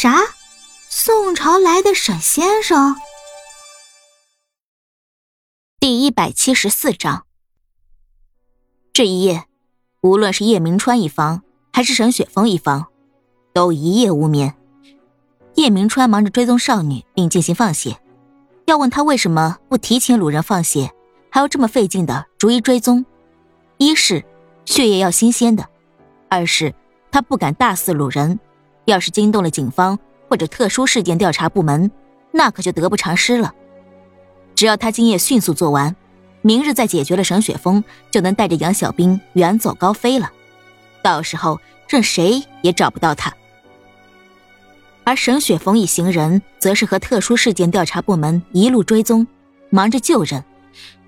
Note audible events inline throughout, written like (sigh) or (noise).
啥？宋朝来的沈先生？第一百七十四章。这一夜，无论是叶明川一方还是沈雪峰一方，都一夜无眠。叶明川忙着追踪少女并进行放血，要问他为什么不提前掳人放血，还要这么费劲的逐一追踪。一是血液要新鲜的，二是他不敢大肆掳人，要是惊动了警方。或者特殊事件调查部门，那可就得不偿失了。只要他今夜迅速做完，明日再解决了沈雪峰，就能带着杨小兵远走高飞了。到时候任谁也找不到他。而沈雪峰一行人则是和特殊事件调查部门一路追踪，忙着救人，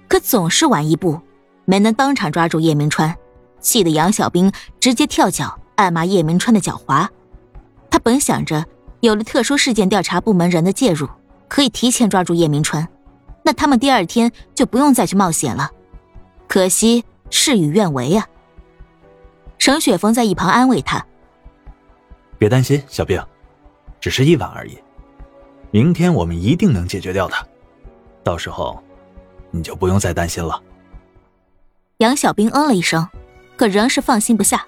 可总是晚一步，没能当场抓住叶明川，气得杨小兵直接跳脚暗骂叶明川的狡猾。他本想着。有了特殊事件调查部门人的介入，可以提前抓住叶明川，那他们第二天就不用再去冒险了。可惜事与愿违啊！沈雪峰在一旁安慰他：“别担心，小兵，只是一晚而已。明天我们一定能解决掉他，到时候你就不用再担心了。”杨小兵嗯了一声，可仍是放心不下，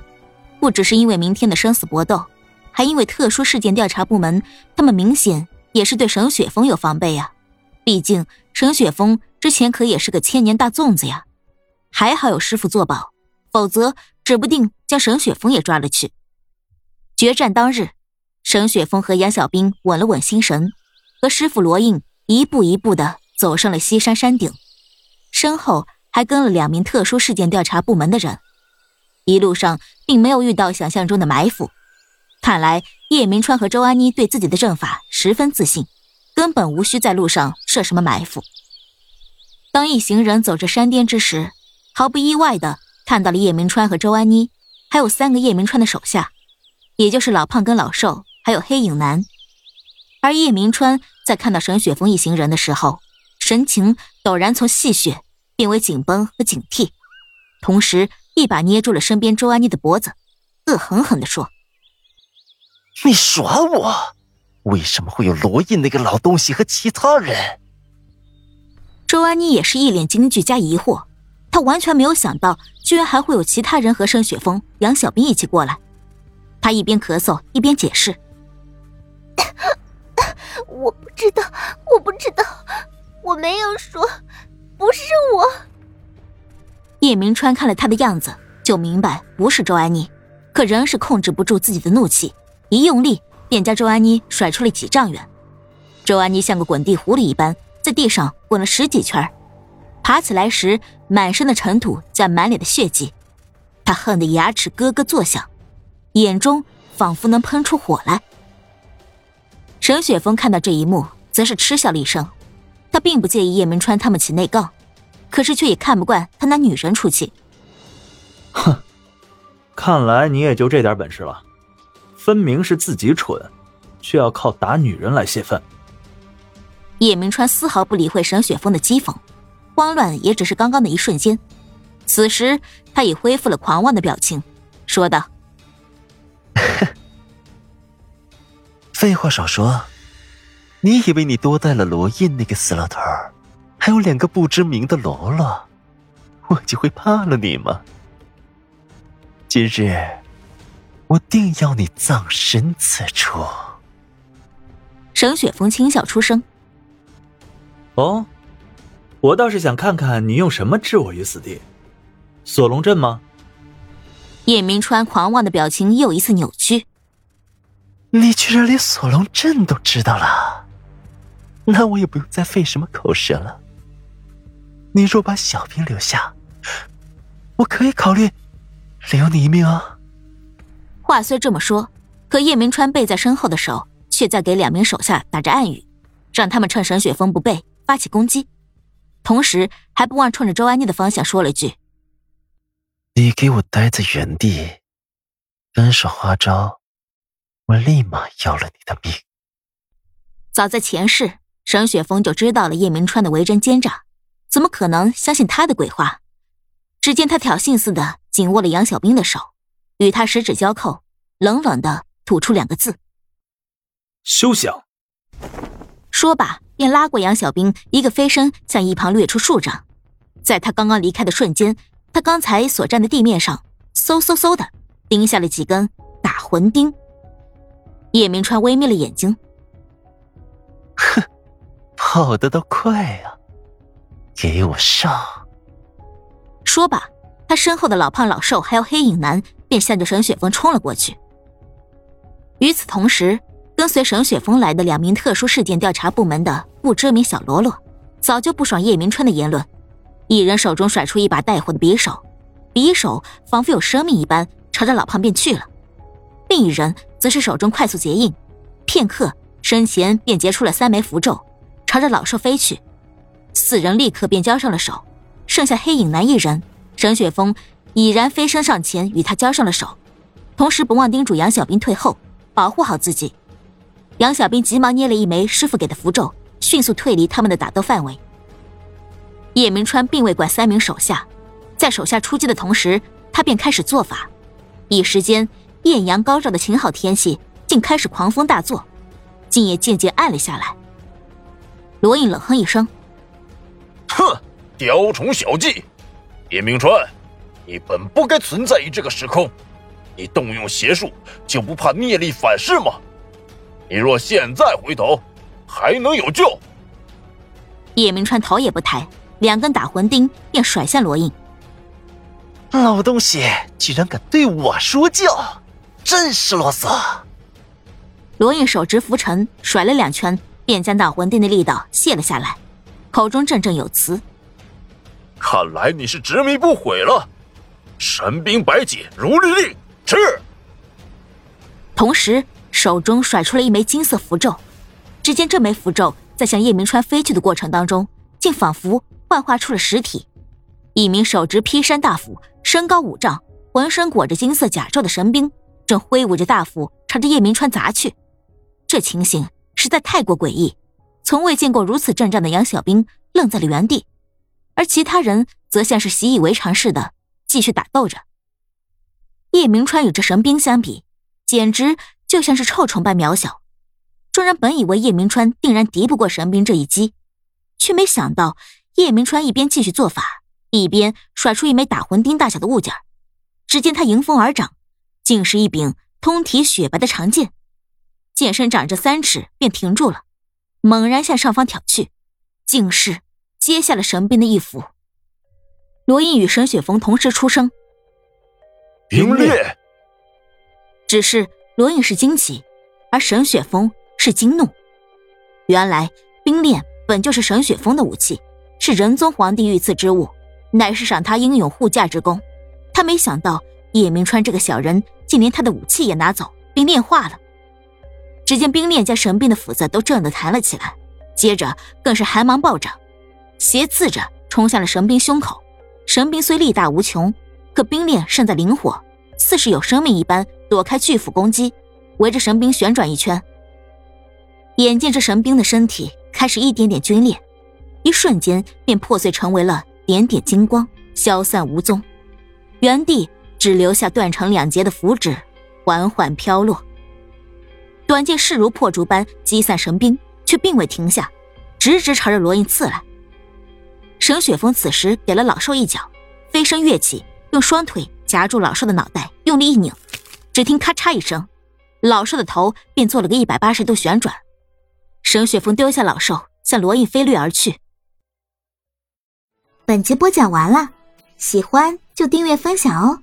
不只是因为明天的生死搏斗。还因为特殊事件调查部门，他们明显也是对沈雪峰有防备呀。毕竟沈雪峰之前可也是个千年大粽子呀。还好有师傅作保，否则指不定将沈雪峰也抓了去。决战当日，沈雪峰和杨小兵稳了稳心神，和师傅罗印一步一步的走上了西山山顶，身后还跟了两名特殊事件调查部门的人。一路上并没有遇到想象中的埋伏。看来叶明川和周安妮对自己的阵法十分自信，根本无需在路上设什么埋伏。当一行人走至山巅之时，毫不意外的看到了叶明川和周安妮，还有三个叶明川的手下，也就是老胖跟老瘦，还有黑影男。而叶明川在看到沈雪峰一行人的时候，神情陡然从戏谑变为紧绷和警惕，同时一把捏住了身边周安妮的脖子，恶狠狠地说。你耍我？为什么会有罗印那个老东西和其他人？周安妮也是一脸惊惧加疑惑，她完全没有想到，居然还会有其他人和盛雪峰、杨小兵一起过来。她一边咳嗽一边解释：“我不知道，我不知道，我没有说，不是我。”叶明川看了他的样子，就明白不是周安妮，可仍是控制不住自己的怒气。一用力，便将周安妮甩出了几丈远。周安妮像个滚地狐狸一般，在地上滚了十几圈，爬起来时满身的尘土加满脸的血迹，她恨得牙齿咯咯作响，眼中仿佛能喷出火来。沈雪峰看到这一幕，则是嗤笑了一声。他并不介意叶明川他们起内讧，可是却也看不惯他拿女人出气。哼，看来你也就这点本事了。分明是自己蠢，却要靠打女人来泄愤。叶明川丝毫不理会沈雪峰的讥讽，慌乱也只是刚刚的一瞬间。此时他已恢复了狂妄的表情，说道：“ (laughs) 废话少说，你以为你多带了罗印那个死老头，还有两个不知名的喽啰，我就会怕了你吗？今日。”我定要你葬身此处。沈雪峰轻笑出声：“哦，我倒是想看看你用什么置我于死地。锁龙阵吗？”叶明川狂妄的表情又一次扭曲。你居然连锁龙阵都知道了？那我也不用再费什么口舌了。你若把小兵留下，我可以考虑留你一命啊。话虽这么说，可叶明川背在身后的手却在给两名手下打着暗语，让他们趁沈雪峰不备发起攻击，同时还不忘冲着周安妮的方向说了句：“你给我待在原地，敢耍花招，我立马要了你的命。”早在前世，沈雪峰就知道了叶明川的为人奸诈，怎么可能相信他的鬼话？只见他挑衅似的紧握了杨小兵的手。与他十指交扣，冷冷的吐出两个字：“休想！说罢，便拉过杨小兵，一个飞身向一旁掠出数丈。在他刚刚离开的瞬间，他刚才所站的地面上，嗖嗖嗖的钉下了几根打魂钉。叶明川微眯了眼睛，哼，跑得倒快啊！给我上！说罢，他身后的老胖、老瘦还有黑影男便向着沈雪峰冲了过去。与此同时，跟随沈雪峰来的两名特殊事件调查部门的不知名小喽啰，早就不爽叶明川的言论，一人手中甩出一把带火的匕首，匕首仿佛有生命一般，朝着老胖便去了；另一人则是手中快速结印，片刻身前便结出了三枚符咒，朝着老兽飞去。四人立刻便交上了手，剩下黑影男一人，沈雪峰已然飞身上前与他交上了手，同时不忘叮嘱杨小兵退后。保护好自己，杨小兵急忙捏了一枚师傅给的符咒，迅速退离他们的打斗范围。叶明川并未管三名手下，在手下出击的同时，他便开始做法。一时间，艳阳高照的晴好天气竟开始狂风大作，竟也渐渐暗了下来。罗印冷哼一声：“哼，雕虫小技！叶明川，你本不该存在于这个时空。”你动用邪术，就不怕孽力反噬吗？你若现在回头，还能有救？叶明川头也不抬，两根打魂钉便甩向罗印。老东西居然敢对我说教，真是啰嗦！罗印手执拂尘，甩了两圈，便将打魂钉的力道卸了下来，口中振振有词：“看来你是执迷不悔了。神兵百解如律令。”是。同时，手中甩出了一枚金色符咒。只见这枚符咒在向叶明川飞去的过程当中，竟仿佛幻化出了实体。一名手执劈山大斧、身高五丈、浑身裹着金色甲胄的神兵，正挥舞着大斧朝着叶明川砸去。这情形实在太过诡异，从未见过如此阵仗的杨小兵愣在了原地，而其他人则像是习以为常似的继续打斗着。叶明川与这神兵相比，简直就像是臭虫般渺小。众人本以为叶明川定然敌不过神兵这一击，却没想到叶明川一边继续做法，一边甩出一枚打魂钉大小的物件。只见他迎风而长，竟是一柄通体雪白的长剑。剑身长着三尺，便停住了，猛然向上方挑去，竟是接下了神兵的一斧。罗印与沈雪峰同时出声。冰裂。只是罗隐是惊奇，而沈雪峰是惊怒。原来冰炼本就是沈雪峰的武器，是仁宗皇帝御赐之物，乃是赏他英勇护驾之功。他没想到叶明川这个小人，竟连他的武器也拿走并炼化了。只见冰炼将神兵的斧子都震得弹了起来，接着更是寒芒暴涨，斜刺着冲向了神兵胸口。神兵虽力大无穷。可冰炼胜在灵活，似是有生命一般，躲开巨斧攻击，围着神兵旋转一圈。眼见着神兵的身体开始一点点皲裂，一瞬间便破碎成为了点点金光，消散无踪，原地只留下断成两截的符纸，缓缓飘落。短剑势如破竹般击散神兵，却并未停下，直直朝着罗印刺来。沈雪峰此时给了老兽一脚，飞身跃起。用双腿夹住老兽的脑袋，用力一拧，只听咔嚓一声，老兽的头便做了个一百八十度旋转。沈雪峰丢下老兽，向罗印飞掠而去。本集播讲完了，喜欢就订阅分享哦。